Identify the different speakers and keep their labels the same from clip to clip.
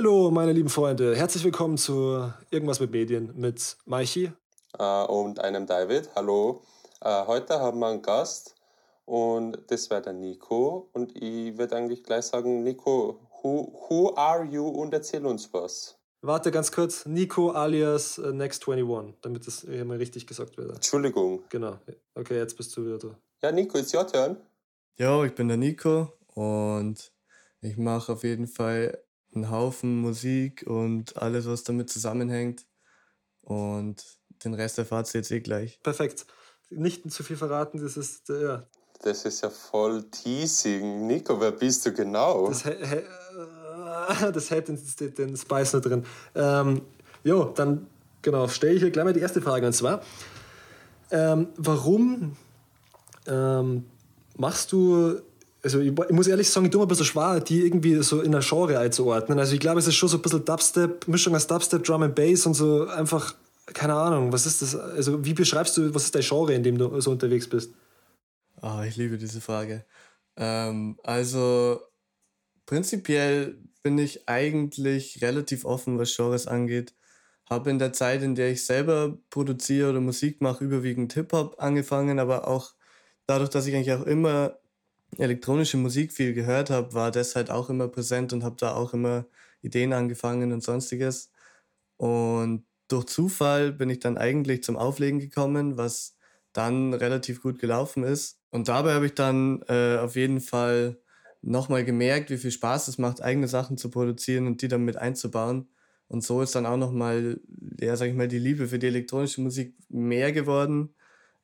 Speaker 1: Hallihallo, meine lieben Freunde. Herzlich willkommen zu Irgendwas mit Medien mit Maichi.
Speaker 2: Uh, und einem David. Hallo. Uh, heute haben wir einen Gast und das wäre der Nico. Und ich würde eigentlich gleich sagen, Nico, who, who are you und erzähl uns was.
Speaker 1: Warte ganz kurz, Nico alias uh, Next 21, damit das hier mal richtig gesagt wird.
Speaker 2: Entschuldigung.
Speaker 1: Genau. Okay, jetzt bist du wieder da.
Speaker 2: Ja, Nico, it's your turn.
Speaker 3: Jo, ich bin der Nico und ich mache auf jeden Fall einen Haufen Musik und alles, was damit zusammenhängt. Und den Rest erfahrt ihr jetzt eh gleich.
Speaker 1: Perfekt. Nicht zu viel verraten, das ist, äh, ja.
Speaker 2: Das ist ja voll teasing. Nico, wer bist du genau?
Speaker 1: Das, hä das hält den, den Spice nicht drin. Ähm, jo, dann genau, stelle ich hier gleich mal die erste Frage. Und zwar, ähm, warum ähm, machst du also ich, ich, muss ehrlich sagen, ich tue mir ein bisschen schwer, die irgendwie so in ein Genre einzuordnen. Also ich glaube, es ist schon so ein bisschen Dubstep, Mischung aus Dubstep, Drum and Bass und so einfach, keine Ahnung, was ist das? Also wie beschreibst du, was ist dein Genre, in dem du so unterwegs bist?
Speaker 3: Oh, ich liebe diese Frage. Ähm, also prinzipiell bin ich eigentlich relativ offen, was Genres angeht. Habe in der Zeit, in der ich selber produziere oder Musik mache, überwiegend Hip-Hop angefangen, aber auch dadurch, dass ich eigentlich auch immer elektronische Musik viel gehört habe, war das halt auch immer präsent und habe da auch immer Ideen angefangen und sonstiges. Und durch Zufall bin ich dann eigentlich zum Auflegen gekommen, was dann relativ gut gelaufen ist. Und dabei habe ich dann äh, auf jeden Fall nochmal gemerkt, wie viel Spaß es macht, eigene Sachen zu produzieren und die dann mit einzubauen. Und so ist dann auch nochmal, ja, sag ich mal, die Liebe für die elektronische Musik mehr geworden.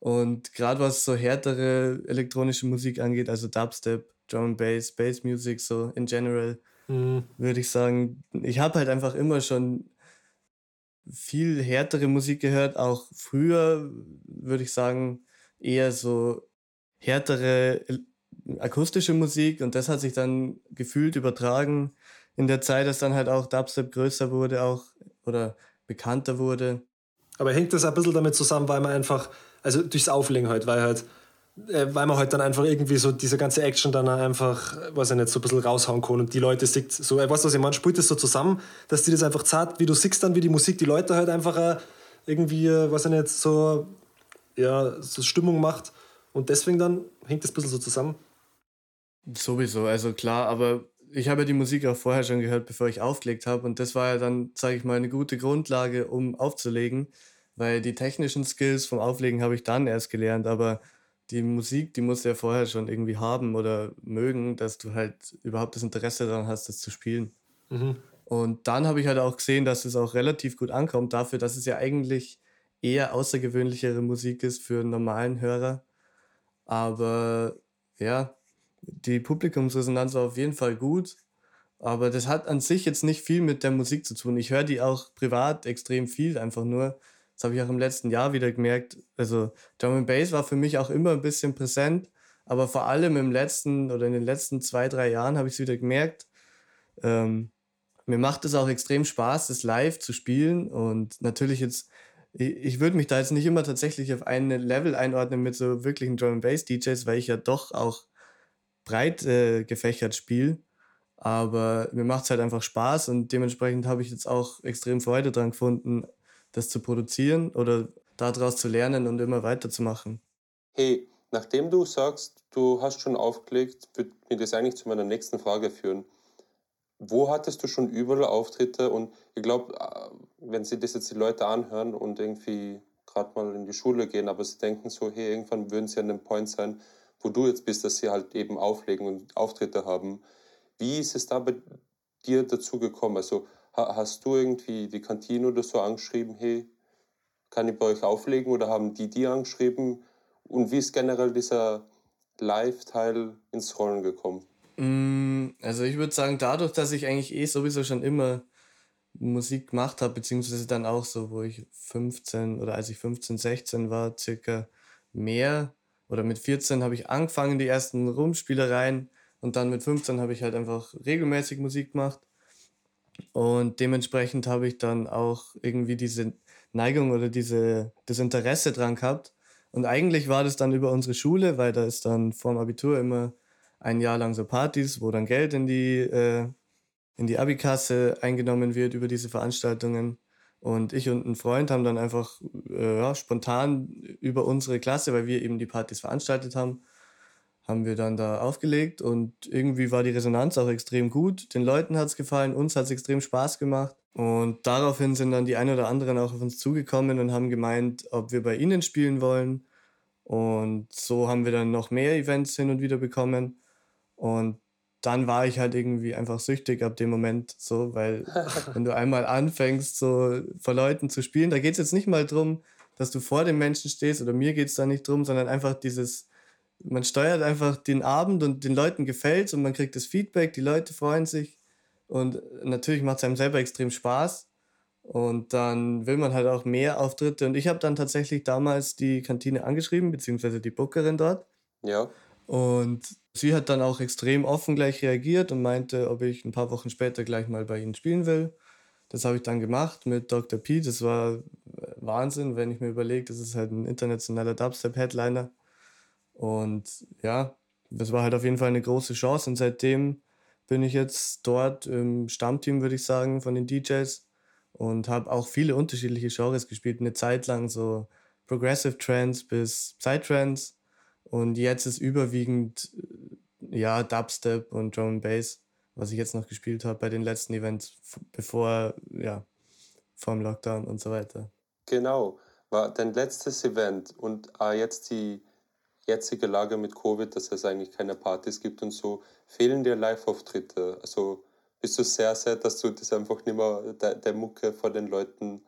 Speaker 3: Und gerade was so härtere elektronische Musik angeht, also Dubstep, Drum and Bass, Bass Music, so in general, mhm. würde ich sagen, ich habe halt einfach immer schon viel härtere Musik gehört. Auch früher würde ich sagen, eher so härtere akustische Musik und das hat sich dann gefühlt übertragen in der Zeit, dass dann halt auch Dubstep größer wurde, auch oder bekannter wurde.
Speaker 1: Aber hängt das ein bisschen damit zusammen, weil man einfach also durchs Auflegen halt, weil halt, äh, weil man halt dann einfach irgendwie so diese ganze Action dann einfach, weiß ich nicht, so ein bisschen raushauen kann und die Leute sieht so, äh, weißt du, was ich meine, spielt das so zusammen, dass die das einfach zart, wie du siehst dann, wie die Musik die Leute halt einfach äh, irgendwie, weiß ich nicht, so, ja, so Stimmung macht und deswegen dann hängt das ein bisschen so zusammen.
Speaker 3: Sowieso, also klar, aber ich habe ja die Musik auch vorher schon gehört, bevor ich aufgelegt habe. Und das war ja dann, sage ich mal, eine gute Grundlage, um aufzulegen weil die technischen Skills vom Auflegen habe ich dann erst gelernt, aber die Musik, die musst du ja vorher schon irgendwie haben oder mögen, dass du halt überhaupt das Interesse daran hast, das zu spielen. Mhm. Und dann habe ich halt auch gesehen, dass es auch relativ gut ankommt, dafür, dass es ja eigentlich eher außergewöhnlichere Musik ist für einen normalen Hörer. Aber ja, die Publikumsresonanz war auf jeden Fall gut. Aber das hat an sich jetzt nicht viel mit der Musik zu tun. Ich höre die auch privat extrem viel, einfach nur. Das habe ich auch im letzten Jahr wieder gemerkt. Also Drum and Bass war für mich auch immer ein bisschen präsent, aber vor allem im letzten oder in den letzten zwei, drei Jahren habe ich es wieder gemerkt. Ähm, mir macht es auch extrem Spaß, das live zu spielen und natürlich jetzt, ich, ich würde mich da jetzt nicht immer tatsächlich auf ein Level einordnen mit so wirklichen Drum and Bass DJs, weil ich ja doch auch breit äh, gefächert spiele. Aber mir macht es halt einfach Spaß und dementsprechend habe ich jetzt auch extrem Freude dran gefunden, das zu produzieren oder daraus zu lernen und immer weiterzumachen.
Speaker 2: Hey, nachdem du sagst, du hast schon aufgelegt, würde mir das eigentlich zu meiner nächsten Frage führen. Wo hattest du schon überall Auftritte? Und ich glaube, äh, wenn sie das jetzt die Leute anhören und irgendwie gerade mal in die Schule gehen, aber sie denken so, hey, irgendwann würden sie an dem Point sein, wo du jetzt bist, dass sie halt eben auflegen und Auftritte haben. Wie ist es da bei dir dazu gekommen? Also Hast du irgendwie die Kantine oder so angeschrieben, hey, kann ich bei euch auflegen oder haben die die angeschrieben? Und wie ist generell dieser Live-Teil ins Rollen gekommen?
Speaker 3: Mm, also ich würde sagen, dadurch, dass ich eigentlich eh sowieso schon immer Musik gemacht habe, beziehungsweise dann auch so, wo ich 15 oder als ich 15, 16 war, circa mehr oder mit 14 habe ich angefangen, die ersten Rumspielereien und dann mit 15 habe ich halt einfach regelmäßig Musik gemacht und dementsprechend habe ich dann auch irgendwie diese Neigung oder diese, das Interesse dran gehabt. Und eigentlich war das dann über unsere Schule, weil da ist dann vorm Abitur immer ein Jahr lang so Partys, wo dann Geld in die, äh, die Abikasse eingenommen wird über diese Veranstaltungen. Und ich und ein Freund haben dann einfach äh, ja, spontan über unsere Klasse, weil wir eben die Partys veranstaltet haben, haben wir dann da aufgelegt und irgendwie war die Resonanz auch extrem gut. Den Leuten hat es gefallen, uns hat es extrem Spaß gemacht. Und daraufhin sind dann die ein oder anderen auch auf uns zugekommen und haben gemeint, ob wir bei ihnen spielen wollen. Und so haben wir dann noch mehr Events hin und wieder bekommen. Und dann war ich halt irgendwie einfach süchtig ab dem Moment so, weil wenn du einmal anfängst, so vor Leuten zu spielen, da geht es jetzt nicht mal darum, dass du vor dem Menschen stehst oder mir geht es da nicht drum, sondern einfach dieses, man steuert einfach den Abend und den Leuten gefällt und man kriegt das Feedback, die Leute freuen sich und natürlich macht es einem selber extrem Spaß und dann will man halt auch mehr Auftritte und ich habe dann tatsächlich damals die Kantine angeschrieben, beziehungsweise die Bookerin dort.
Speaker 2: Ja.
Speaker 3: Und sie hat dann auch extrem offen gleich reagiert und meinte, ob ich ein paar Wochen später gleich mal bei ihnen spielen will. Das habe ich dann gemacht mit Dr. P. Das war Wahnsinn, wenn ich mir überlege, das ist halt ein internationaler Dubstep-Headliner. Und ja, das war halt auf jeden Fall eine große Chance. Und seitdem bin ich jetzt dort im Stammteam, würde ich sagen, von den DJs und habe auch viele unterschiedliche Genres gespielt. Eine Zeit lang so Progressive Trance bis Psytrance und jetzt ist überwiegend äh, ja Dubstep und Drum and Bass, was ich jetzt noch gespielt habe bei den letzten Events, bevor, ja, vor dem Lockdown und so weiter.
Speaker 2: Genau, war dein letztes Event und äh, jetzt die jetzige Lage mit Covid, dass es eigentlich keine Partys gibt und so, fehlen dir Live-Auftritte? Also bist du sehr sad, dass du das einfach nicht mehr der, der Mucke vor den Leuten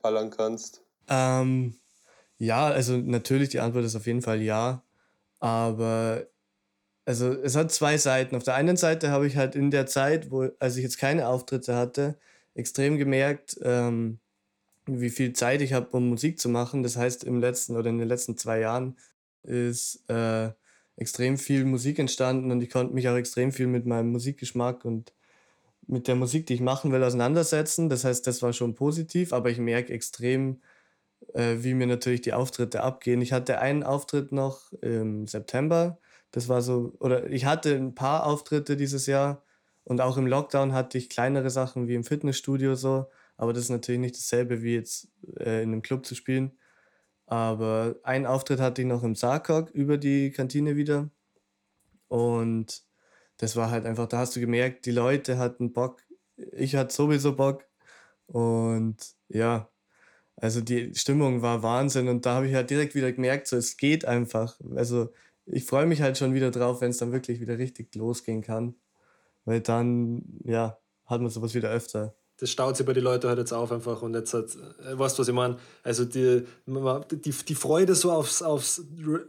Speaker 2: ballern kannst?
Speaker 3: Ähm, ja, also natürlich die Antwort ist auf jeden Fall ja. Aber also es hat zwei Seiten. Auf der einen Seite habe ich halt in der Zeit, wo, als ich jetzt keine Auftritte hatte, extrem gemerkt, ähm, wie viel Zeit ich habe, um Musik zu machen. Das heißt, im letzten oder in den letzten zwei Jahren ist äh, extrem viel Musik entstanden und ich konnte mich auch extrem viel mit meinem Musikgeschmack und mit der Musik, die ich machen will, auseinandersetzen. Das heißt, das war schon positiv, aber ich merke extrem, äh, wie mir natürlich die Auftritte abgehen. Ich hatte einen Auftritt noch im September. Das war so, oder ich hatte ein paar Auftritte dieses Jahr und auch im Lockdown hatte ich kleinere Sachen wie im Fitnessstudio so. Aber das ist natürlich nicht dasselbe wie jetzt äh, in einem Club zu spielen. Aber einen Auftritt hatte ich noch im Sarkok über die Kantine wieder. Und das war halt einfach, da hast du gemerkt, die Leute hatten Bock. Ich hatte sowieso Bock. Und ja, also die Stimmung war Wahnsinn und da habe ich halt direkt wieder gemerkt, so es geht einfach. Also ich freue mich halt schon wieder drauf, wenn es dann wirklich wieder richtig losgehen kann. Weil dann, ja, hat man sowas wieder öfter.
Speaker 1: Das staut sich bei den Leuten halt jetzt auf einfach und jetzt hat, äh, weißt du, was ich meine? Also die, die, die Freude so aufs, aufs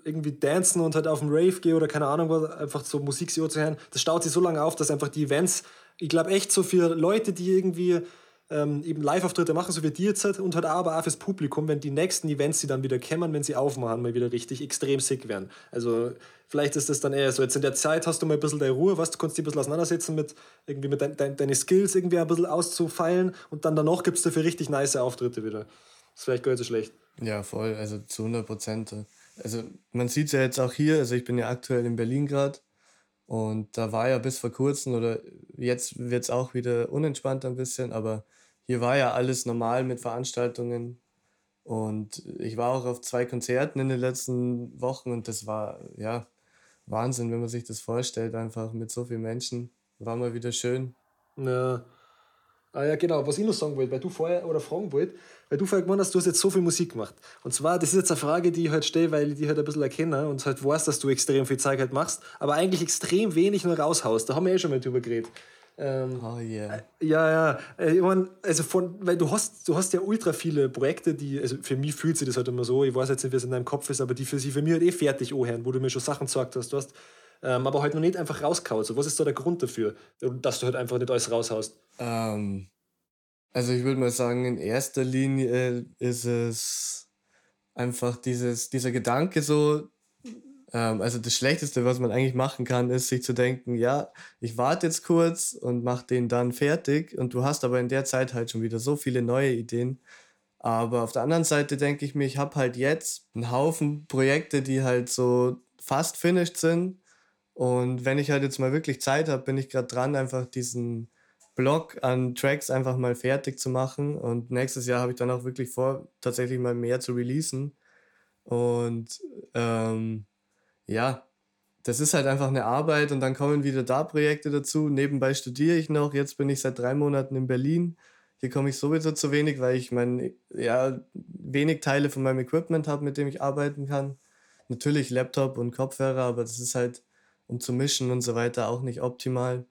Speaker 1: irgendwie Dancen und halt auf dem Rave gehen oder keine Ahnung einfach so Musik zu hören, das staut sich so lange auf, dass einfach die Events, ich glaube echt so für Leute, die irgendwie ähm, eben Live-Auftritte machen, so wie die jetzt halt, und halt aber auch fürs Publikum, wenn die nächsten Events, die dann wieder kämmern, wenn sie aufmachen, mal wieder richtig extrem sick werden. Also vielleicht ist das dann eher so, jetzt in der Zeit hast du mal ein bisschen deine Ruhe, was du kannst dich ein bisschen auseinandersetzen mit irgendwie mit dein, dein, deine Skills irgendwie ein bisschen auszufeilen und dann danach gibt es dafür richtig nice Auftritte wieder. Das ist vielleicht gar nicht so schlecht.
Speaker 3: Ja, voll, also zu 100 Prozent. Also man sieht es ja jetzt auch hier, also ich bin ja aktuell in Berlin gerade und da war ja bis vor kurzem oder jetzt wird es auch wieder unentspannt ein bisschen, aber hier war ja alles normal mit Veranstaltungen. Und ich war auch auf zwei Konzerten in den letzten Wochen und das war ja Wahnsinn, wenn man sich das vorstellt, einfach mit so vielen Menschen. War mal wieder schön.
Speaker 1: Ja. Ah ja, genau, was ich noch sagen wollte, weil du vorher, oder fragen wollte, weil du vorher gemeint hast, du hast jetzt so viel Musik gemacht. Und zwar, das ist jetzt eine Frage, die ich halt stelle, weil ich die halt ein bisschen erkenne und halt weiß, dass du extrem viel Zeit halt machst, aber eigentlich extrem wenig nur raushaust. Da haben wir eh schon mal drüber geredet. Ähm, oh yeah. Äh, ja, ja. Äh, ich mein, also von, weil du hast, du hast ja ultra viele Projekte, die, also für mich fühlt sich das halt immer so, ich weiß jetzt nicht, wie es in deinem Kopf ist, aber die für sie für mich halt eh fertig anhören, wo du mir schon Sachen gesagt hast. Du hast ähm, aber halt noch nicht einfach rauskaut. So, was ist da der Grund dafür, dass du halt einfach nicht alles raushaust?
Speaker 3: Ähm, also ich würde mal sagen, in erster Linie ist es einfach dieses, dieser Gedanke so, also das Schlechteste, was man eigentlich machen kann, ist sich zu denken, ja, ich warte jetzt kurz und mache den dann fertig und du hast aber in der Zeit halt schon wieder so viele neue Ideen. Aber auf der anderen Seite denke ich mir, ich habe halt jetzt einen Haufen Projekte, die halt so fast finished sind. Und wenn ich halt jetzt mal wirklich Zeit habe, bin ich gerade dran, einfach diesen Block an Tracks einfach mal fertig zu machen. Und nächstes Jahr habe ich dann auch wirklich vor, tatsächlich mal mehr zu releasen. Und ähm, ja, das ist halt einfach eine Arbeit und dann kommen wieder da Projekte dazu. Nebenbei studiere ich noch. Jetzt bin ich seit drei Monaten in Berlin. Hier komme ich sowieso zu wenig, weil ich mein, ja, wenig Teile von meinem Equipment habe, mit dem ich arbeiten kann. Natürlich Laptop und Kopfhörer, aber das ist halt, um zu mischen und so weiter, auch nicht optimal.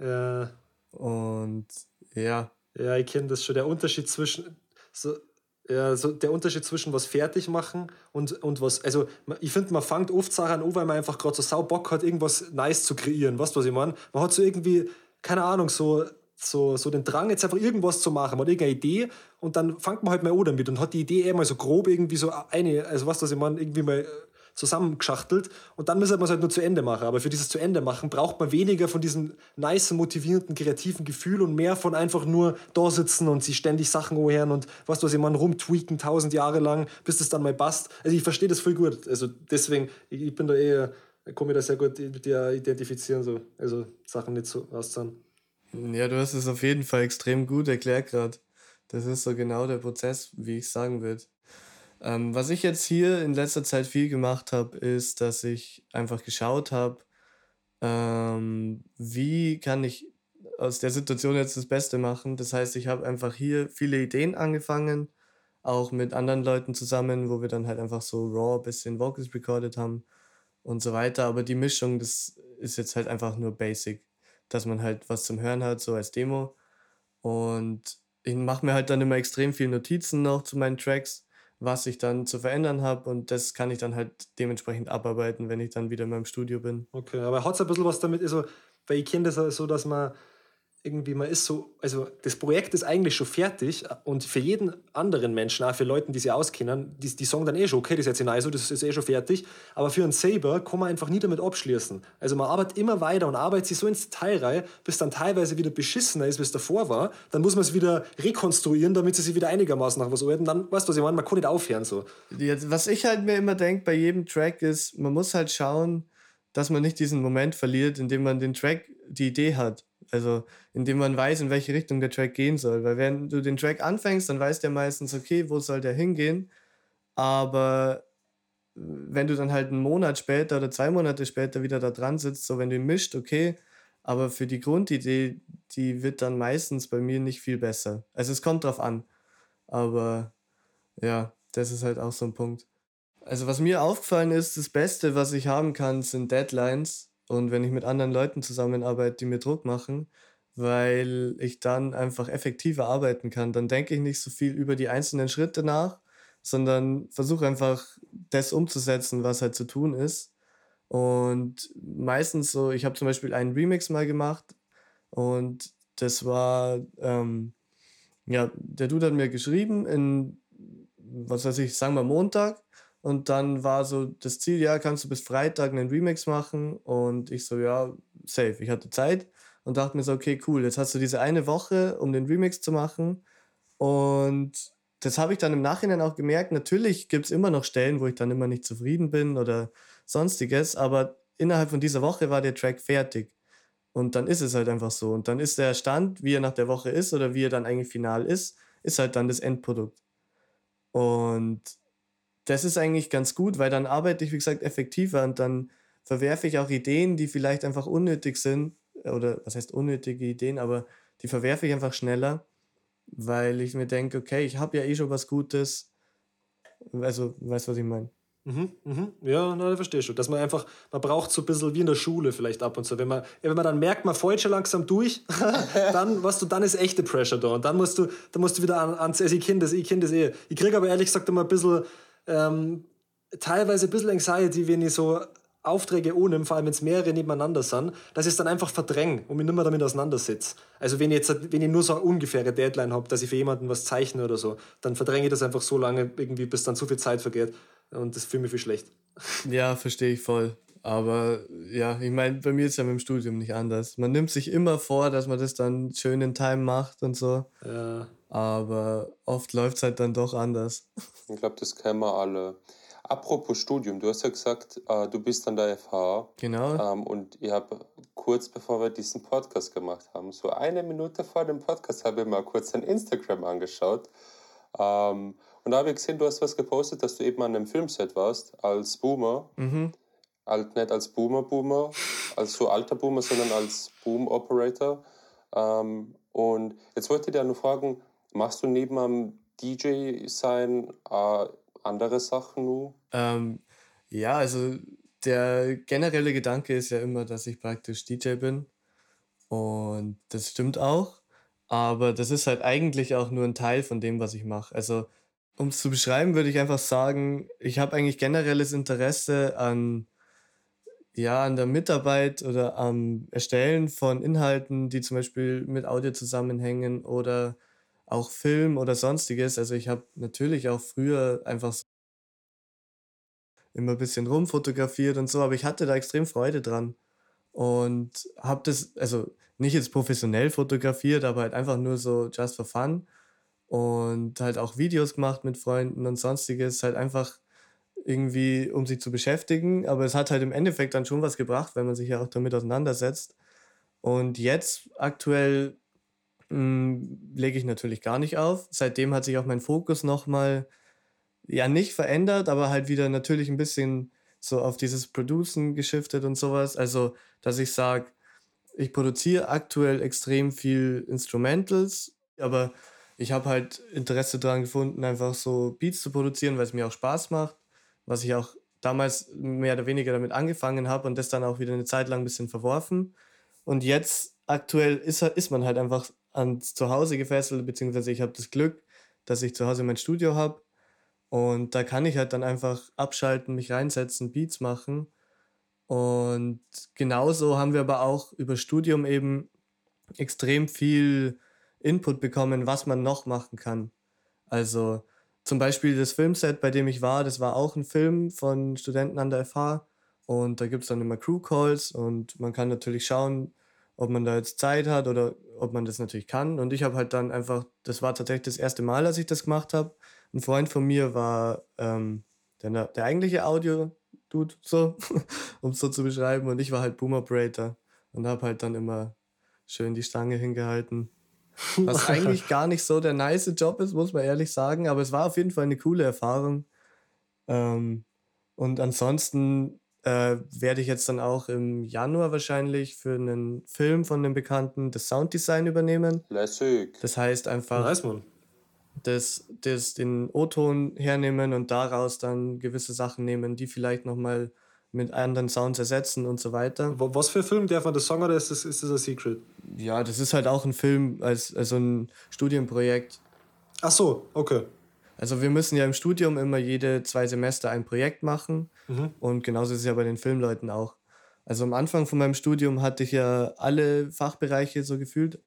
Speaker 3: Ja. Und ja.
Speaker 1: Ja, ich kenne das schon. Der Unterschied zwischen so, ja, so der Unterschied zwischen was fertig machen und, und was. Also, ich finde, man fängt oft Sachen an, weil man einfach gerade so sau Bock hat, irgendwas nice zu kreieren. Weißt du, was ich meine? Man hat so irgendwie, keine Ahnung, so, so, so den Drang, jetzt einfach irgendwas zu machen. Man hat irgendeine Idee und dann fängt man halt mal an damit und hat die Idee eh mal so grob irgendwie so eine, also weißt du, was ich meine, irgendwie mal zusammengeschachtelt und dann müssen wir es halt nur zu Ende machen. Aber für dieses zu Ende machen braucht man weniger von diesem nice, motivierenden, kreativen Gefühl und mehr von einfach nur da sitzen und sich ständig Sachen ohren und was du, ich meine, rumtweaken tausend Jahre lang, bis das dann mal passt. Also ich verstehe das voll gut. Also deswegen, ich bin da eher, komme mir da sehr gut mit dir identifizieren, so. also Sachen nicht so auszahlen.
Speaker 3: Ja, du hast es auf jeden Fall extrem gut erklärt gerade. Das ist so genau der Prozess, wie ich sagen würde. Ähm, was ich jetzt hier in letzter Zeit viel gemacht habe, ist, dass ich einfach geschaut habe, ähm, wie kann ich aus der Situation jetzt das Beste machen. Das heißt, ich habe einfach hier viele Ideen angefangen, auch mit anderen Leuten zusammen, wo wir dann halt einfach so raw ein bisschen Vocals recorded haben und so weiter. Aber die Mischung, das ist jetzt halt einfach nur basic, dass man halt was zum Hören hat, so als Demo. Und ich mache mir halt dann immer extrem viel Notizen noch zu meinen Tracks was ich dann zu verändern habe und das kann ich dann halt dementsprechend abarbeiten, wenn ich dann wieder in meinem Studio bin.
Speaker 1: Okay, aber hat es ein bisschen was damit, also, weil ich kenne das so, dass man irgendwie, man ist so, also das Projekt ist eigentlich schon fertig und für jeden anderen Menschen, auch für Leute, die sich auskennen, die, die sagen dann eh schon, okay, das ist jetzt in ISO, das ist eh schon fertig, aber für einen Saber kann man einfach nie damit abschließen. Also man arbeitet immer weiter und arbeitet sich so ins Detail rein, bis dann teilweise wieder beschissener ist, wie es davor war, dann muss man es wieder rekonstruieren, damit sie sich wieder einigermaßen nach was arbeiten, dann, weißt du, was ich meine, man kann nicht aufhören so.
Speaker 3: Was ich halt mir immer denke bei jedem Track ist, man muss halt schauen, dass man nicht diesen Moment verliert, in dem man den Track, die Idee hat also, indem man weiß, in welche Richtung der Track gehen soll. Weil wenn du den Track anfängst, dann weiß der meistens, okay, wo soll der hingehen. Aber wenn du dann halt einen Monat später oder zwei Monate später wieder da dran sitzt, so wenn du ihn mischt, okay, aber für die Grundidee, die wird dann meistens bei mir nicht viel besser. Also es kommt drauf an. Aber ja, das ist halt auch so ein Punkt. Also was mir aufgefallen ist, das Beste, was ich haben kann, sind Deadlines und wenn ich mit anderen Leuten zusammenarbeite, die mir Druck machen, weil ich dann einfach effektiver arbeiten kann. Dann denke ich nicht so viel über die einzelnen Schritte nach, sondern versuche einfach das umzusetzen, was halt zu tun ist. Und meistens so, ich habe zum Beispiel einen Remix mal gemacht und das war, ähm, ja, der Dude hat mir geschrieben in, was weiß ich, sagen wir Montag und dann war so das Ziel, ja, kannst du bis Freitag einen Remix machen? Und ich so, ja, safe. Ich hatte Zeit und dachte mir so, okay, cool, jetzt hast du diese eine Woche, um den Remix zu machen. Und das habe ich dann im Nachhinein auch gemerkt. Natürlich gibt es immer noch Stellen, wo ich dann immer nicht zufrieden bin oder sonstiges, aber innerhalb von dieser Woche war der Track fertig. Und dann ist es halt einfach so. Und dann ist der Stand, wie er nach der Woche ist oder wie er dann eigentlich final ist, ist halt dann das Endprodukt. Und das ist eigentlich ganz gut, weil dann arbeite ich, wie gesagt, effektiver und dann verwerfe ich auch Ideen, die vielleicht einfach unnötig sind. Oder was heißt unnötige Ideen, aber die verwerfe ich einfach schneller, weil ich mir denke, okay, ich habe ja eh schon was Gutes. Also, weißt du, was ich meine?
Speaker 1: Mhm, mhm. Ja, na, verstehe schon. Dass man einfach, man braucht so ein bisschen wie in der Schule vielleicht ab und zu. Wenn man, wenn man dann merkt, man fällt schon langsam durch, dann, was du, dann ist echte Pressure da. Und dann musst du, dann musst du wieder an, ans, also ich kenne das, ich kenne das eh. Ich kriege aber ehrlich gesagt immer ein bisschen, ähm, teilweise ein bisschen Anxiety, wenn ich so Aufträge ohne, vor allem wenn es mehrere nebeneinander sind, dass ich es dann einfach verdränge und mich nicht mehr damit auseinandersetze. Also wenn ich jetzt wenn ich nur so eine ungefähre Deadline habe, dass ich für jemanden was zeichne oder so, dann verdränge ich das einfach so lange, irgendwie, bis dann zu viel Zeit vergeht. Und das fühlt mich viel schlecht.
Speaker 3: Ja, verstehe ich voll. Aber ja, ich meine, bei mir ist ja mit dem Studium nicht anders. Man nimmt sich immer vor, dass man das dann schön in Time macht und so. Ja. Aber oft läuft es halt dann doch anders.
Speaker 2: Ich glaube, das kennen wir alle. Apropos Studium, du hast ja gesagt, äh, du bist an der FH.
Speaker 3: Genau.
Speaker 2: Ähm, und ich habe kurz bevor wir diesen Podcast gemacht haben, so eine Minute vor dem Podcast, habe ich mal kurz dein Instagram angeschaut. Ähm, und da habe ich gesehen, du hast was gepostet, dass du eben an einem Filmset warst, als Boomer.
Speaker 3: Mhm.
Speaker 2: Alt, nicht als Boomer-Boomer, als so alter Boomer, sondern als Boom-Operator. Ähm, und jetzt wollte ich dir nur fragen, machst du neben am DJ sein äh, andere Sachen nur?
Speaker 3: Ähm, ja, also der generelle Gedanke ist ja immer, dass ich praktisch DJ bin. Und das stimmt auch. Aber das ist halt eigentlich auch nur ein Teil von dem, was ich mache. Also, um es zu beschreiben, würde ich einfach sagen, ich habe eigentlich generelles Interesse an, ja, an der Mitarbeit oder am Erstellen von Inhalten, die zum Beispiel mit Audio zusammenhängen oder auch Film oder sonstiges. Also ich habe natürlich auch früher einfach so immer ein bisschen rumfotografiert und so, aber ich hatte da extrem Freude dran und habe das, also nicht jetzt professionell fotografiert, aber halt einfach nur so just for fun und halt auch Videos gemacht mit Freunden und sonstiges, halt einfach irgendwie, um sich zu beschäftigen, aber es hat halt im Endeffekt dann schon was gebracht, wenn man sich ja auch damit auseinandersetzt. Und jetzt aktuell hm, lege ich natürlich gar nicht auf. Seitdem hat sich auch mein Fokus nochmal, ja, nicht verändert, aber halt wieder natürlich ein bisschen so auf dieses Producen geschiftet und sowas. Also, dass ich sage, ich produziere aktuell extrem viel Instrumentals, aber ich habe halt Interesse daran gefunden, einfach so Beats zu produzieren, weil es mir auch Spaß macht, was ich auch damals mehr oder weniger damit angefangen habe und das dann auch wieder eine Zeit lang ein bisschen verworfen. Und jetzt aktuell ist, ist man halt einfach ans Zuhause gefesselt, beziehungsweise ich habe das Glück, dass ich zu Hause mein Studio habe und da kann ich halt dann einfach abschalten, mich reinsetzen, Beats machen und genauso haben wir aber auch über Studium eben extrem viel Input bekommen, was man noch machen kann. Also zum Beispiel das Filmset, bei dem ich war, das war auch ein Film von Studenten an der FH. Und da gibt es dann immer Crew Calls und man kann natürlich schauen, ob man da jetzt Zeit hat oder ob man das natürlich kann. Und ich habe halt dann einfach, das war tatsächlich das erste Mal, als ich das gemacht habe. Ein Freund von mir war ähm, der, der eigentliche Audio, Dude, so, um es so zu beschreiben. Und ich war halt Boom Operator und habe halt dann immer schön die Stange hingehalten. Was eigentlich gar nicht so der nice Job ist, muss man ehrlich sagen. Aber es war auf jeden Fall eine coole Erfahrung. Ähm, und ansonsten äh, werde ich jetzt dann auch im Januar wahrscheinlich für einen Film von einem Bekannten das Sounddesign übernehmen.
Speaker 2: Lässig.
Speaker 3: Das heißt einfach,
Speaker 1: Nice,
Speaker 3: das, das den O-Ton hernehmen und daraus dann gewisse Sachen nehmen, die vielleicht nochmal mit anderen Sounds ersetzen und so weiter.
Speaker 1: Wa- Was für ein Film? Darf man das sagen oder ist das, ist das ein Secret?
Speaker 3: Ja, das ist halt auch ein Film, als, also ein Studienprojekt.
Speaker 1: Ach so, okay.
Speaker 3: Also wir müssen ja im Studium immer jede zwei Semester ein Projekt machen
Speaker 1: Mhm.
Speaker 3: und genauso ist es ja bei den Filmleuten auch. Also am Anfang von meinem Studium hatte ich ja alle Fachbereiche so gefühlt.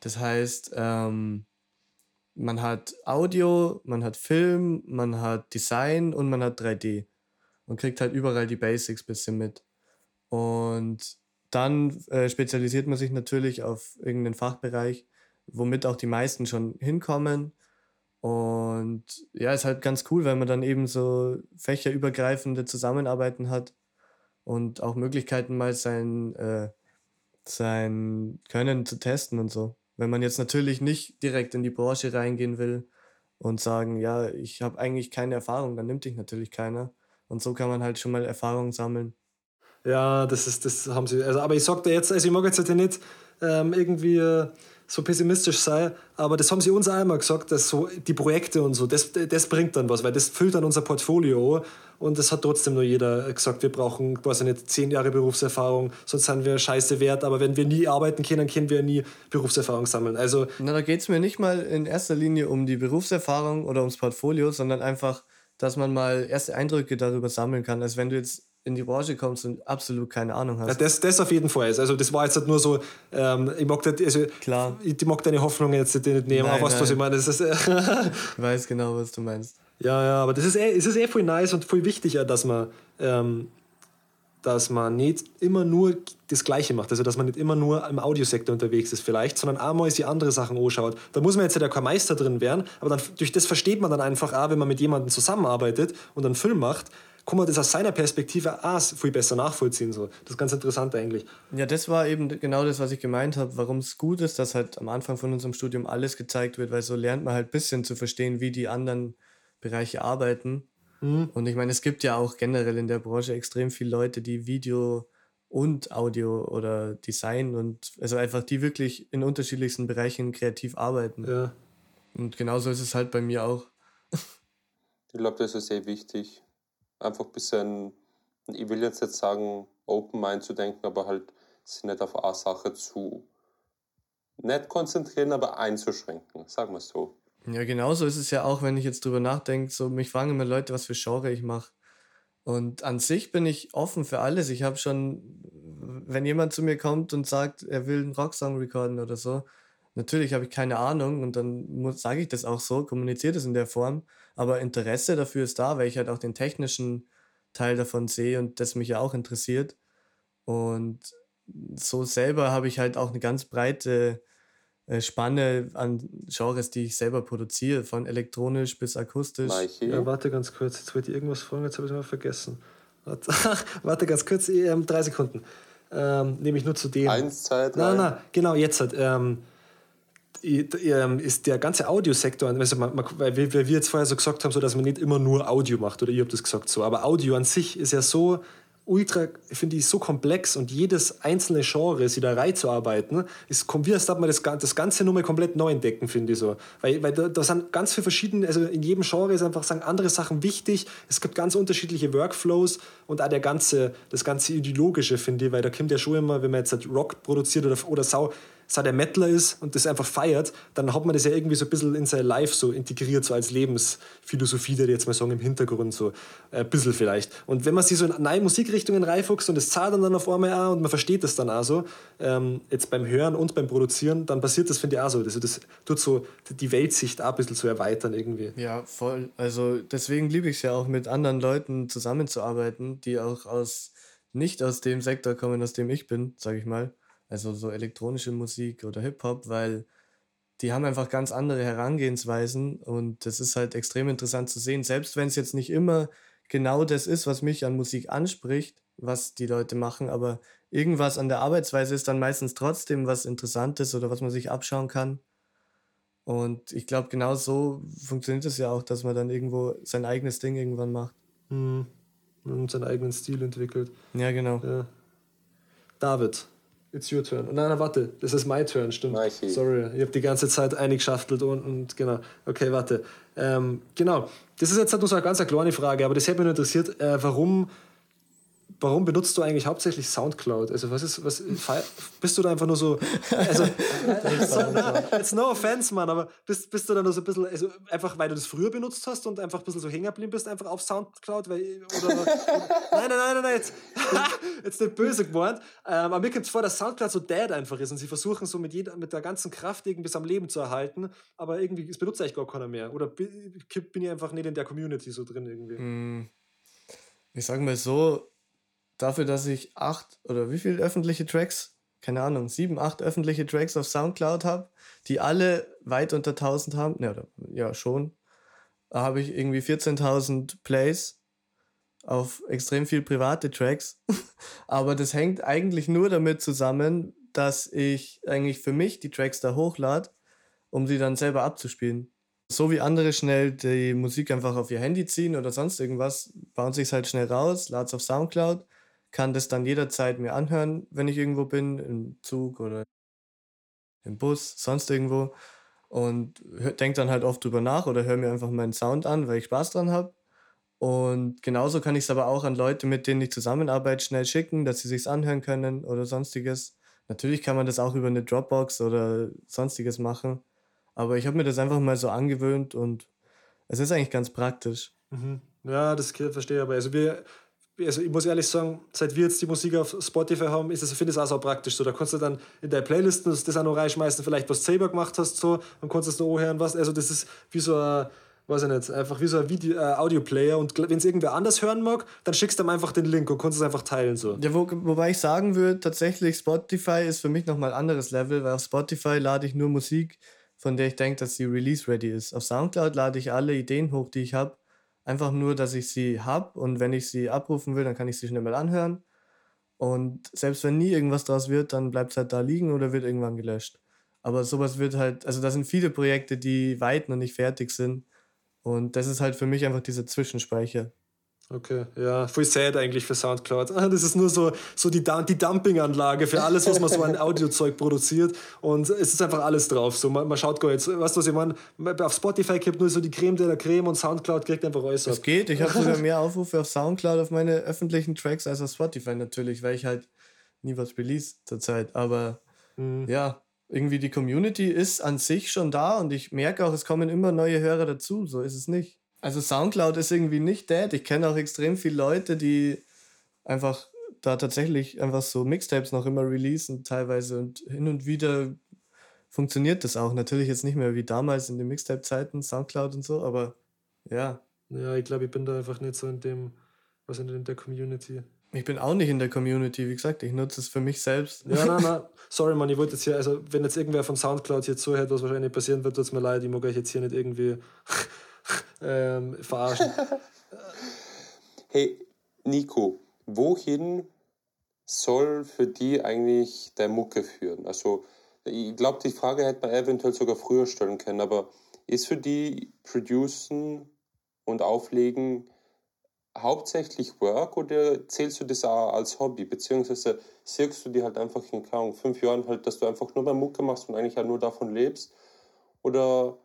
Speaker 3: Das heißt, ähm, man hat Audio, man hat Film, man hat Design und man hat 3D. Und kriegt halt überall die Basics bisschen mit. Und dann äh, spezialisiert man sich natürlich auf irgendeinen Fachbereich, womit auch die meisten schon hinkommen. Und ja, ist halt ganz cool, weil man dann eben so fächerübergreifende Zusammenarbeiten hat und auch Möglichkeiten mal sein, äh, sein Können zu testen und so. Wenn man jetzt natürlich nicht direkt in die Branche reingehen will und sagen, ja, ich habe eigentlich keine Erfahrung, dann nimmt dich natürlich keiner. Und so kann man halt schon mal Erfahrung sammeln.
Speaker 1: Ja, das ist, das haben sie. Also, aber ich sag dir jetzt, also ich mag jetzt halt nicht ähm, irgendwie äh, so pessimistisch sein, aber das haben sie uns auch einmal gesagt, dass so die Projekte und so, das, das bringt dann was, weil das füllt dann unser Portfolio und das hat trotzdem nur jeder gesagt, wir brauchen quasi nicht zehn Jahre Berufserfahrung, sonst sind wir scheiße wert, aber wenn wir nie arbeiten können, können wir nie Berufserfahrung sammeln. Also
Speaker 3: Na, da geht es mir nicht mal in erster Linie um die Berufserfahrung oder ums Portfolio, sondern einfach, dass man mal erste Eindrücke darüber sammeln kann. Also wenn du jetzt in die Branche kommst und absolut keine Ahnung
Speaker 1: Ja,
Speaker 3: hast.
Speaker 1: das, das auf jeden Fall. Also das war jetzt halt nur so, ähm, ich mag das, also
Speaker 3: Klar.
Speaker 1: ich, ich mag deine Hoffnung jetzt nicht nehmen,
Speaker 3: Nein,
Speaker 1: aber weißt du, was ich meine? Das ist, äh,
Speaker 3: Ich weiß genau, was du meinst.
Speaker 1: ja, ja, aber das ist eh, es ist eh voll nice und voll wichtig, auch, dass man, ähm, dass man nicht immer nur das Gleiche macht. Also dass man nicht immer nur im Audiosektor unterwegs ist vielleicht, sondern auch mal die andere Sachen anschaut. Da muss man jetzt ja kein Meister drin werden, aber dann, durch das versteht man dann einfach auch, wenn man mit jemandem zusammenarbeitet und einen Film macht, kann man das aus seiner Perspektive auch viel besser nachvollziehen. So. Das ist ganz interessant eigentlich.
Speaker 3: Ja, das war eben genau das, was ich gemeint habe, warum es gut ist, dass halt am Anfang von unserem Studium alles gezeigt wird, weil so lernt man halt ein bisschen zu verstehen, wie die anderen Bereiche arbeiten. Mhm. Und ich meine, es gibt ja auch generell in der Branche extrem viele Leute, die Video und Audio oder Design und also einfach die wirklich in unterschiedlichsten Bereichen kreativ arbeiten. Ja. Und genauso ist es halt bei mir auch.
Speaker 2: Ich glaube, das ist sehr wichtig. Einfach ein bisschen, ich will jetzt nicht sagen, Open Mind zu denken, aber halt sich nicht auf eine Sache zu nicht konzentrieren, aber einzuschränken, sagen wir es so.
Speaker 3: Ja, genauso ist es ja auch, wenn ich jetzt drüber nachdenke, so mich fragen immer Leute, was für Genre ich mache. Und an sich bin ich offen für alles. Ich habe schon, wenn jemand zu mir kommt und sagt, er will einen Rocksong recorden oder so, natürlich habe ich keine Ahnung und dann sage ich das auch so, kommuniziere das in der Form. Aber Interesse dafür ist da, weil ich halt auch den technischen Teil davon sehe und das mich ja auch interessiert. Und so selber habe ich halt auch eine ganz breite Spanne an Genres, die ich selber produziere, von elektronisch bis akustisch.
Speaker 1: Ja, warte ganz kurz, jetzt wollte ich irgendwas fragen, jetzt habe ich es mal vergessen. Warte, warte ganz kurz, ähm, drei Sekunden. Ähm, nämlich nur zu dem. Eins, zwei, drei. Nein, nein, genau, jetzt halt. Ähm, ähm, ist der ganze Audiosektor, also man, man, weil wir, wir jetzt vorher so gesagt haben, so, dass man nicht immer nur Audio macht, oder ihr habt das gesagt so, aber Audio an sich ist ja so ultra, finde ich, so komplex und jedes einzelne Genre, sie da reinzuarbeiten, ist, wie als darf man das, das Ganze nur mal komplett neu entdecken, finde ich so. Weil, weil da, da sind ganz viele verschiedene, also in jedem Genre ist einfach sagen, andere Sachen wichtig, es gibt ganz unterschiedliche Workflows und auch der ganze, das ganze Ideologische, finde ich, weil da kommt ja schon immer, wenn man jetzt halt Rock produziert oder, oder Sau, seit er Mettler ist und das einfach feiert, dann hat man das ja irgendwie so ein bisschen in sein Life so integriert, so als Lebensphilosophie, der jetzt mal sagen, im Hintergrund so äh, ein bisschen vielleicht. Und wenn man sich so in neue Musikrichtungen reinfuchst und das zahlt dann auf einmal auch und man versteht das dann auch so, ähm, jetzt beim Hören und beim Produzieren, dann passiert das, finde ich, auch so. Also das tut so die Weltsicht auch ein bisschen zu erweitern irgendwie.
Speaker 3: Ja, voll. Also deswegen liebe ich es ja auch, mit anderen Leuten zusammenzuarbeiten, die auch aus nicht aus dem Sektor kommen, aus dem ich bin, sage ich mal also so elektronische Musik oder Hip-Hop, weil die haben einfach ganz andere Herangehensweisen und das ist halt extrem interessant zu sehen, selbst wenn es jetzt nicht immer genau das ist, was mich an Musik anspricht, was die Leute machen, aber irgendwas an der Arbeitsweise ist dann meistens trotzdem was Interessantes oder was man sich abschauen kann. Und ich glaube, genau so funktioniert es ja auch, dass man dann irgendwo sein eigenes Ding irgendwann macht.
Speaker 1: Mhm. Und seinen eigenen Stil entwickelt.
Speaker 3: Ja, genau.
Speaker 1: Ja. David, It's your turn. Nein, nein, warte, das ist my turn, stimmt. Mikey. Sorry, ich habe die ganze Zeit eingeschaftelt und, und genau. Okay, warte. Ähm, genau, das ist jetzt halt nur so eine ganz eine kleine Frage, aber das hätte mich interessiert, äh, warum warum benutzt du eigentlich hauptsächlich Soundcloud? Also was ist, was, bist du da einfach nur so, also, it's no offense, Mann, aber bist, bist du da nur so ein bisschen, also einfach weil du das früher benutzt hast und einfach ein bisschen so hängen geblieben bist, einfach auf Soundcloud, weil, oder, oder nein, nein, nein, nein, nein, jetzt, jetzt nicht böse gemeint, ähm, aber mir kommt es vor, dass Soundcloud so dead einfach ist und sie versuchen so mit, jeder, mit der ganzen Kraft irgendwie bis am Leben zu erhalten, aber irgendwie, es benutzt eigentlich gar keiner mehr. Oder bin ich einfach nicht in der Community so drin irgendwie?
Speaker 3: Hm. Ich sage mal so, dafür, dass ich acht oder wie viele öffentliche Tracks, keine Ahnung, sieben, acht öffentliche Tracks auf Soundcloud habe, die alle weit unter 1000 haben, ne, oder, ja schon, habe ich irgendwie 14.000 Plays auf extrem viel private Tracks. Aber das hängt eigentlich nur damit zusammen, dass ich eigentlich für mich die Tracks da hochlade, um sie dann selber abzuspielen. So wie andere schnell die Musik einfach auf ihr Handy ziehen oder sonst irgendwas, bauen sich halt schnell raus, laden es auf Soundcloud kann das dann jederzeit mir anhören, wenn ich irgendwo bin, im Zug oder im Bus, sonst irgendwo. Und denke dann halt oft drüber nach oder höre mir einfach meinen Sound an, weil ich Spaß dran habe. Und genauso kann ich es aber auch an Leute, mit denen ich zusammenarbeite, schnell schicken, dass sie sich anhören können oder sonstiges. Natürlich kann man das auch über eine Dropbox oder sonstiges machen. Aber ich habe mir das einfach mal so angewöhnt und es ist eigentlich ganz praktisch.
Speaker 1: Mhm. Ja, das verstehe ich aber. Also wir, also ich muss ehrlich sagen, seit wir jetzt die Musik auf Spotify haben, ist es, finde ich es auch so praktisch. So, da kannst du dann in deine Playlisten das, das auch noch reinschmeißen, vielleicht was du selber gemacht hast, so, dann kannst es noch hören, was. Also das ist wie so ein, weiß ich nicht, einfach wie so ein Video, äh, Audioplayer und wenn es irgendwer anders hören mag, dann schickst du ihm einfach den Link und kannst es einfach teilen. So.
Speaker 3: Ja, wo, wobei ich sagen würde, tatsächlich Spotify ist für mich nochmal ein anderes Level, weil auf Spotify lade ich nur Musik, von der ich denke, dass sie release-ready ist. Auf Soundcloud lade ich alle Ideen hoch, die ich habe Einfach nur, dass ich sie habe und wenn ich sie abrufen will, dann kann ich sie schnell mal anhören. Und selbst wenn nie irgendwas draus wird, dann bleibt es halt da liegen oder wird irgendwann gelöscht. Aber sowas wird halt, also da sind viele Projekte, die weit noch nicht fertig sind. Und das ist halt für mich einfach dieser Zwischenspeicher.
Speaker 1: Okay, ja, voll sad eigentlich für Soundcloud. Das ist nur so, so die, die Dumpinganlage für alles, was man so an Audiozeug produziert. Und es ist einfach alles drauf. So, man, man schaut gar jetzt, weißt du, was ich meine? Auf Spotify gibt nur so die Creme de la Creme und Soundcloud kriegt einfach alles.
Speaker 3: Es geht, ich habe sogar mehr Aufrufe auf Soundcloud auf meine öffentlichen Tracks als auf Spotify natürlich, weil ich halt nie was release zurzeit. Aber mhm. ja, irgendwie die Community ist an sich schon da und ich merke auch, es kommen immer neue Hörer dazu. So ist es nicht. Also Soundcloud ist irgendwie nicht dead. Ich kenne auch extrem viele Leute, die einfach da tatsächlich einfach so Mixtapes noch immer releasen teilweise und hin und wieder funktioniert das auch. Natürlich jetzt nicht mehr wie damals in den Mixtape-Zeiten, Soundcloud und so, aber ja.
Speaker 1: Ja, ich glaube, ich bin da einfach nicht so in dem, was in der Community.
Speaker 3: Ich bin auch nicht in der Community, wie gesagt, ich nutze es für mich selbst.
Speaker 1: Ja, nein, nein, sorry, man, ich wollte jetzt hier, also wenn jetzt irgendwer von Soundcloud hier zuhört, was wahrscheinlich passieren wird, tut es mir leid, ich mag euch jetzt hier nicht irgendwie ähm, verarschen.
Speaker 2: hey, Nico, wohin soll für die eigentlich der Mucke führen? Also, ich glaube, die Frage hätte man eventuell sogar früher stellen können, aber ist für die Producen und Auflegen hauptsächlich Work oder zählst du das auch als Hobby? Beziehungsweise siehst du die halt einfach in Klang, fünf Jahren halt, dass du einfach nur mehr Mucke machst und eigentlich auch nur davon lebst? Oder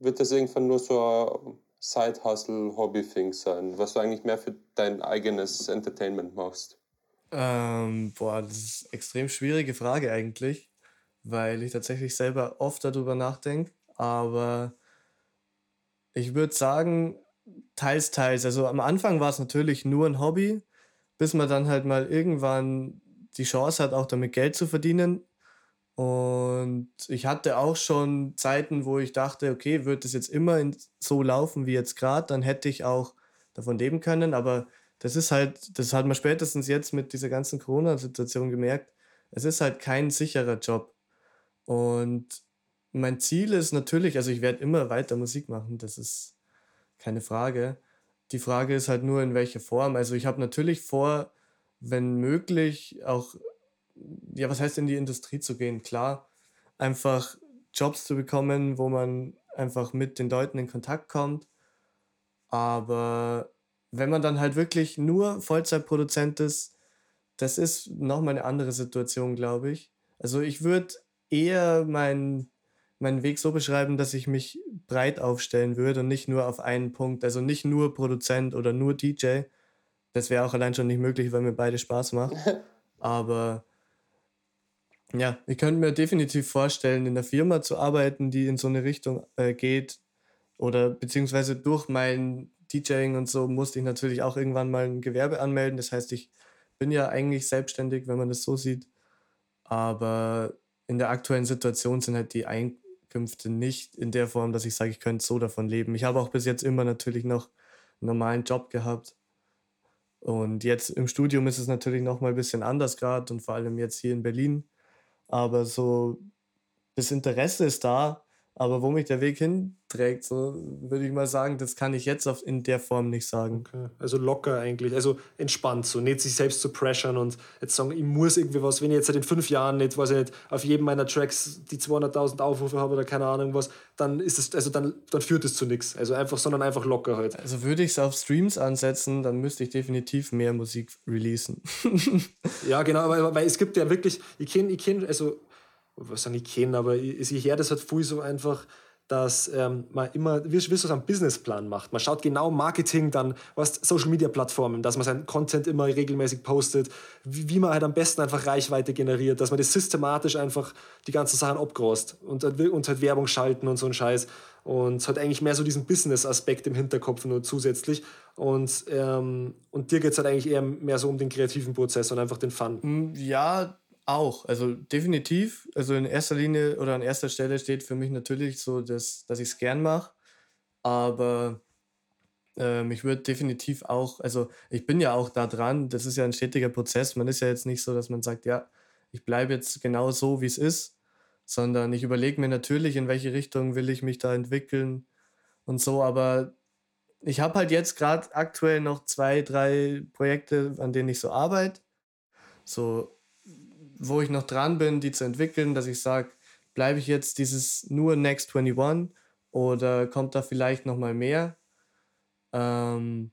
Speaker 2: wird das irgendwann nur so ein Side-Hustle-Hobby-Thing sein, was du eigentlich mehr für dein eigenes Entertainment machst?
Speaker 3: Ähm, boah, das ist eine extrem schwierige Frage eigentlich, weil ich tatsächlich selber oft darüber nachdenke. Aber ich würde sagen, teils, teils. Also am Anfang war es natürlich nur ein Hobby, bis man dann halt mal irgendwann die Chance hat, auch damit Geld zu verdienen. Und ich hatte auch schon Zeiten, wo ich dachte, okay, wird es jetzt immer so laufen wie jetzt gerade, dann hätte ich auch davon leben können. Aber das ist halt, das hat man spätestens jetzt mit dieser ganzen Corona-Situation gemerkt, es ist halt kein sicherer Job. Und mein Ziel ist natürlich, also ich werde immer weiter Musik machen, das ist keine Frage. Die Frage ist halt nur, in welcher Form. Also ich habe natürlich vor, wenn möglich, auch ja, was heißt in die Industrie zu gehen? Klar, einfach Jobs zu bekommen, wo man einfach mit den Leuten in Kontakt kommt. Aber wenn man dann halt wirklich nur Vollzeitproduzent ist, das ist nochmal eine andere Situation, glaube ich. Also ich würde eher meinen meinen Weg so beschreiben, dass ich mich breit aufstellen würde und nicht nur auf einen Punkt. Also nicht nur Produzent oder nur DJ. Das wäre auch allein schon nicht möglich, weil mir beide Spaß macht. Aber ja, ich könnte mir definitiv vorstellen, in einer Firma zu arbeiten, die in so eine Richtung äh, geht. Oder beziehungsweise durch mein DJing und so musste ich natürlich auch irgendwann mal ein Gewerbe anmelden. Das heißt, ich bin ja eigentlich selbstständig, wenn man das so sieht. Aber in der aktuellen Situation sind halt die Einkünfte nicht in der Form, dass ich sage, ich könnte so davon leben. Ich habe auch bis jetzt immer natürlich noch einen normalen Job gehabt. Und jetzt im Studium ist es natürlich noch mal ein bisschen anders gerade und vor allem jetzt hier in Berlin aber so, das Interesse ist da, aber wo mich der Weg hinträgt, so würde ich mal sagen, das kann ich jetzt in der Form nicht sagen.
Speaker 1: Okay. Also locker eigentlich, also entspannt so, nicht sich selbst zu pressern und jetzt sagen, ich muss irgendwie was, wenn ich jetzt seit den fünf Jahren nicht, weiß ich nicht, auf jedem meiner Tracks die 200.000 Aufrufe habe oder keine Ahnung was, dann ist es, also dann, dann führt es zu nichts. Also einfach, sondern einfach locker halt.
Speaker 3: Also würde ich es auf Streams ansetzen, dann müsste ich definitiv mehr Musik releasen.
Speaker 1: ja, genau, weil, weil es gibt ja wirklich, ich kenne, ich kenne, also was sagen ich kenne, aber ich, ich höre das halt viel so einfach, dass ähm, man immer, wie, wie so einen Businessplan macht. Man schaut genau Marketing, dann was Social Media Plattformen, dass man seinen Content immer regelmäßig postet, wie, wie, man halt am besten einfach Reichweite generiert, dass man das systematisch einfach die ganzen Sachen abgroßt und, und halt Werbung schalten und so ein Scheiß. Und hat eigentlich mehr so diesen Business-Aspekt im Hinterkopf nur zusätzlich. Und, ähm, und dir geht es halt eigentlich eher mehr so um den kreativen Prozess und einfach den Fun.
Speaker 3: Hm, ja, auch, also definitiv. Also in erster Linie oder an erster Stelle steht für mich natürlich so, dass, dass ich es gern mache. Aber ähm, ich würde definitiv auch, also ich bin ja auch da dran, das ist ja ein stetiger Prozess. Man ist ja jetzt nicht so, dass man sagt, ja, ich bleibe jetzt genau so, wie es ist, sondern ich überlege mir natürlich, in welche Richtung will ich mich da entwickeln und so. Aber ich habe halt jetzt gerade aktuell noch zwei, drei Projekte, an denen ich so arbeite. So, wo ich noch dran bin, die zu entwickeln, dass ich sage, bleibe ich jetzt dieses nur Next 21 oder kommt da vielleicht noch mal mehr? Ähm,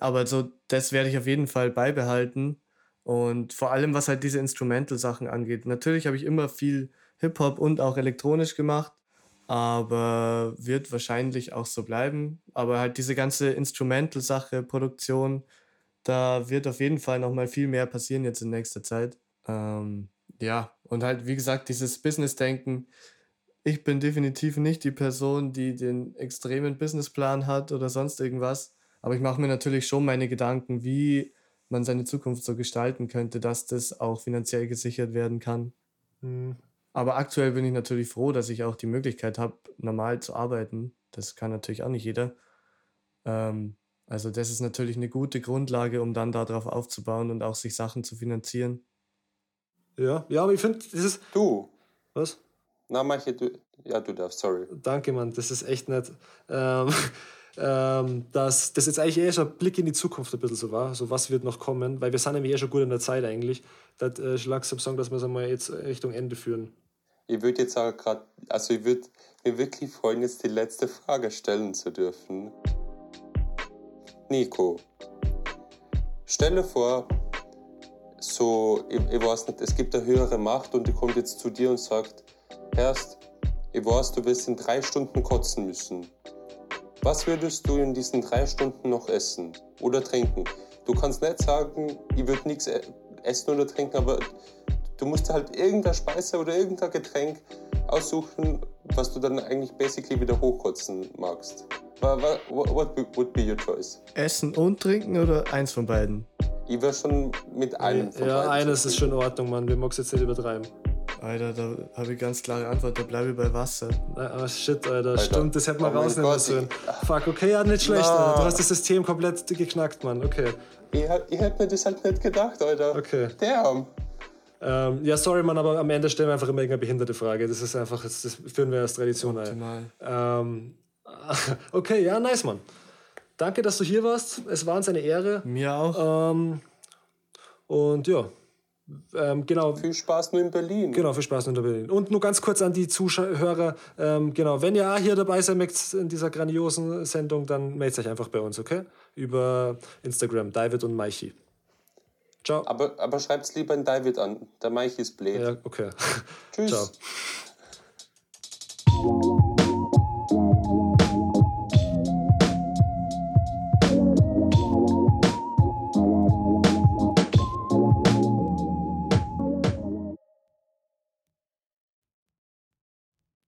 Speaker 3: aber so, das werde ich auf jeden Fall beibehalten. Und vor allem, was halt diese Instrumental-Sachen angeht. Natürlich habe ich immer viel Hip-Hop und auch elektronisch gemacht, aber wird wahrscheinlich auch so bleiben. Aber halt diese ganze Instrumental-Sache, Produktion, da wird auf jeden Fall nochmal viel mehr passieren jetzt in nächster Zeit. Ähm, ja, und halt, wie gesagt, dieses Business-Denken. Ich bin definitiv nicht die Person, die den extremen Businessplan hat oder sonst irgendwas. Aber ich mache mir natürlich schon meine Gedanken, wie man seine Zukunft so gestalten könnte, dass das auch finanziell gesichert werden kann. Mhm. Aber aktuell bin ich natürlich froh, dass ich auch die Möglichkeit habe, normal zu arbeiten. Das kann natürlich auch nicht jeder. Ähm, also das ist natürlich eine gute Grundlage, um dann darauf aufzubauen und auch sich Sachen zu finanzieren.
Speaker 1: Ja, ja, aber ich finde, das ist.
Speaker 2: Du.
Speaker 1: Was?
Speaker 2: Na, manche, du. Ja, du darfst, sorry.
Speaker 1: Danke, Mann, das ist echt nett. Ähm, ähm, dass das jetzt eigentlich eher so ein Blick in die Zukunft ein bisschen so war, so was wird noch kommen, weil wir sind nämlich eh schon gut in der Zeit eigentlich. Das äh, langsam sagen, dass wir es einmal jetzt Richtung Ende führen.
Speaker 2: Ich würde jetzt auch gerade, also ich würde mir wirklich freuen, jetzt die letzte Frage stellen zu dürfen. Nico, stelle vor, so, ich, ich weiß nicht, es gibt eine höhere Macht und die kommt jetzt zu dir und sagt, Herrst, ich weiß, du wirst in drei Stunden kotzen müssen. Was würdest du in diesen drei Stunden noch essen oder trinken? Du kannst nicht sagen, ich würde nichts e-, essen oder trinken, aber du musst halt irgendeine Speise oder irgendein Getränk aussuchen, was du dann eigentlich basically wieder hochkotzen magst. What, would be your choice?
Speaker 3: Essen und trinken oder eins von beiden?
Speaker 2: Ich wäre schon mit einem
Speaker 1: von ja, eines ist schon in Ordnung, Mann. Wir mögen es jetzt nicht übertreiben.
Speaker 3: Alter, da habe ich ganz klare Antwort, da bleibe ich bei Wasser.
Speaker 1: Oh shit, Alter, Alter. stimmt, das hätte man oh rausnehmen sollen. Fuck, okay, ja, nicht schlecht, no. Du hast das System komplett geknackt, Mann, okay.
Speaker 2: Ich, ich hätte mir das halt nicht gedacht, Alter.
Speaker 1: Okay.
Speaker 2: Damn.
Speaker 1: Ähm, ja, sorry, Mann, aber am Ende stellen wir einfach immer irgendeine behinderte Frage. Das ist einfach, das, das führen wir als Tradition ein. Ähm, okay, ja, nice, Mann. Danke, dass du hier warst. Es war uns eine Ehre.
Speaker 3: Mir auch.
Speaker 1: Ähm, und ja, ähm, genau.
Speaker 2: Viel Spaß nur in Berlin.
Speaker 1: Genau, viel Spaß nur in Berlin. Und nur ganz kurz an die Zuhörer, ähm, genau, wenn ihr auch hier dabei sein möchtet in dieser grandiosen Sendung, dann meldet euch einfach bei uns, okay? Über Instagram, David und Maichi.
Speaker 2: Ciao. Aber, aber schreibt es lieber in David an, der Maichi ist blöd.
Speaker 1: Ja, okay.
Speaker 2: Tschüss. Ciao.